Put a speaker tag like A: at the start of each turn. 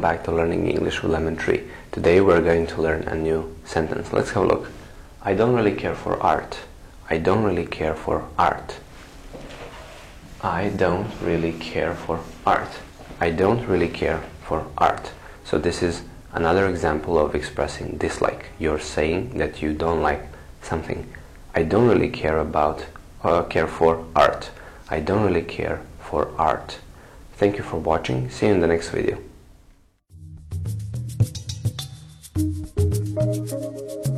A: to Learning English with Lemon Tree. Today we're going to learn a new sentence. Let's have a look. I don't really care for art. I don't really care for art. I don't really care for art. I don't really care for art. So this is another example of expressing dislike. You're saying that you don't like something. I don't really care about uh, care for art. I don't really care for art. Thank you for watching. See you in the next video. Thank you.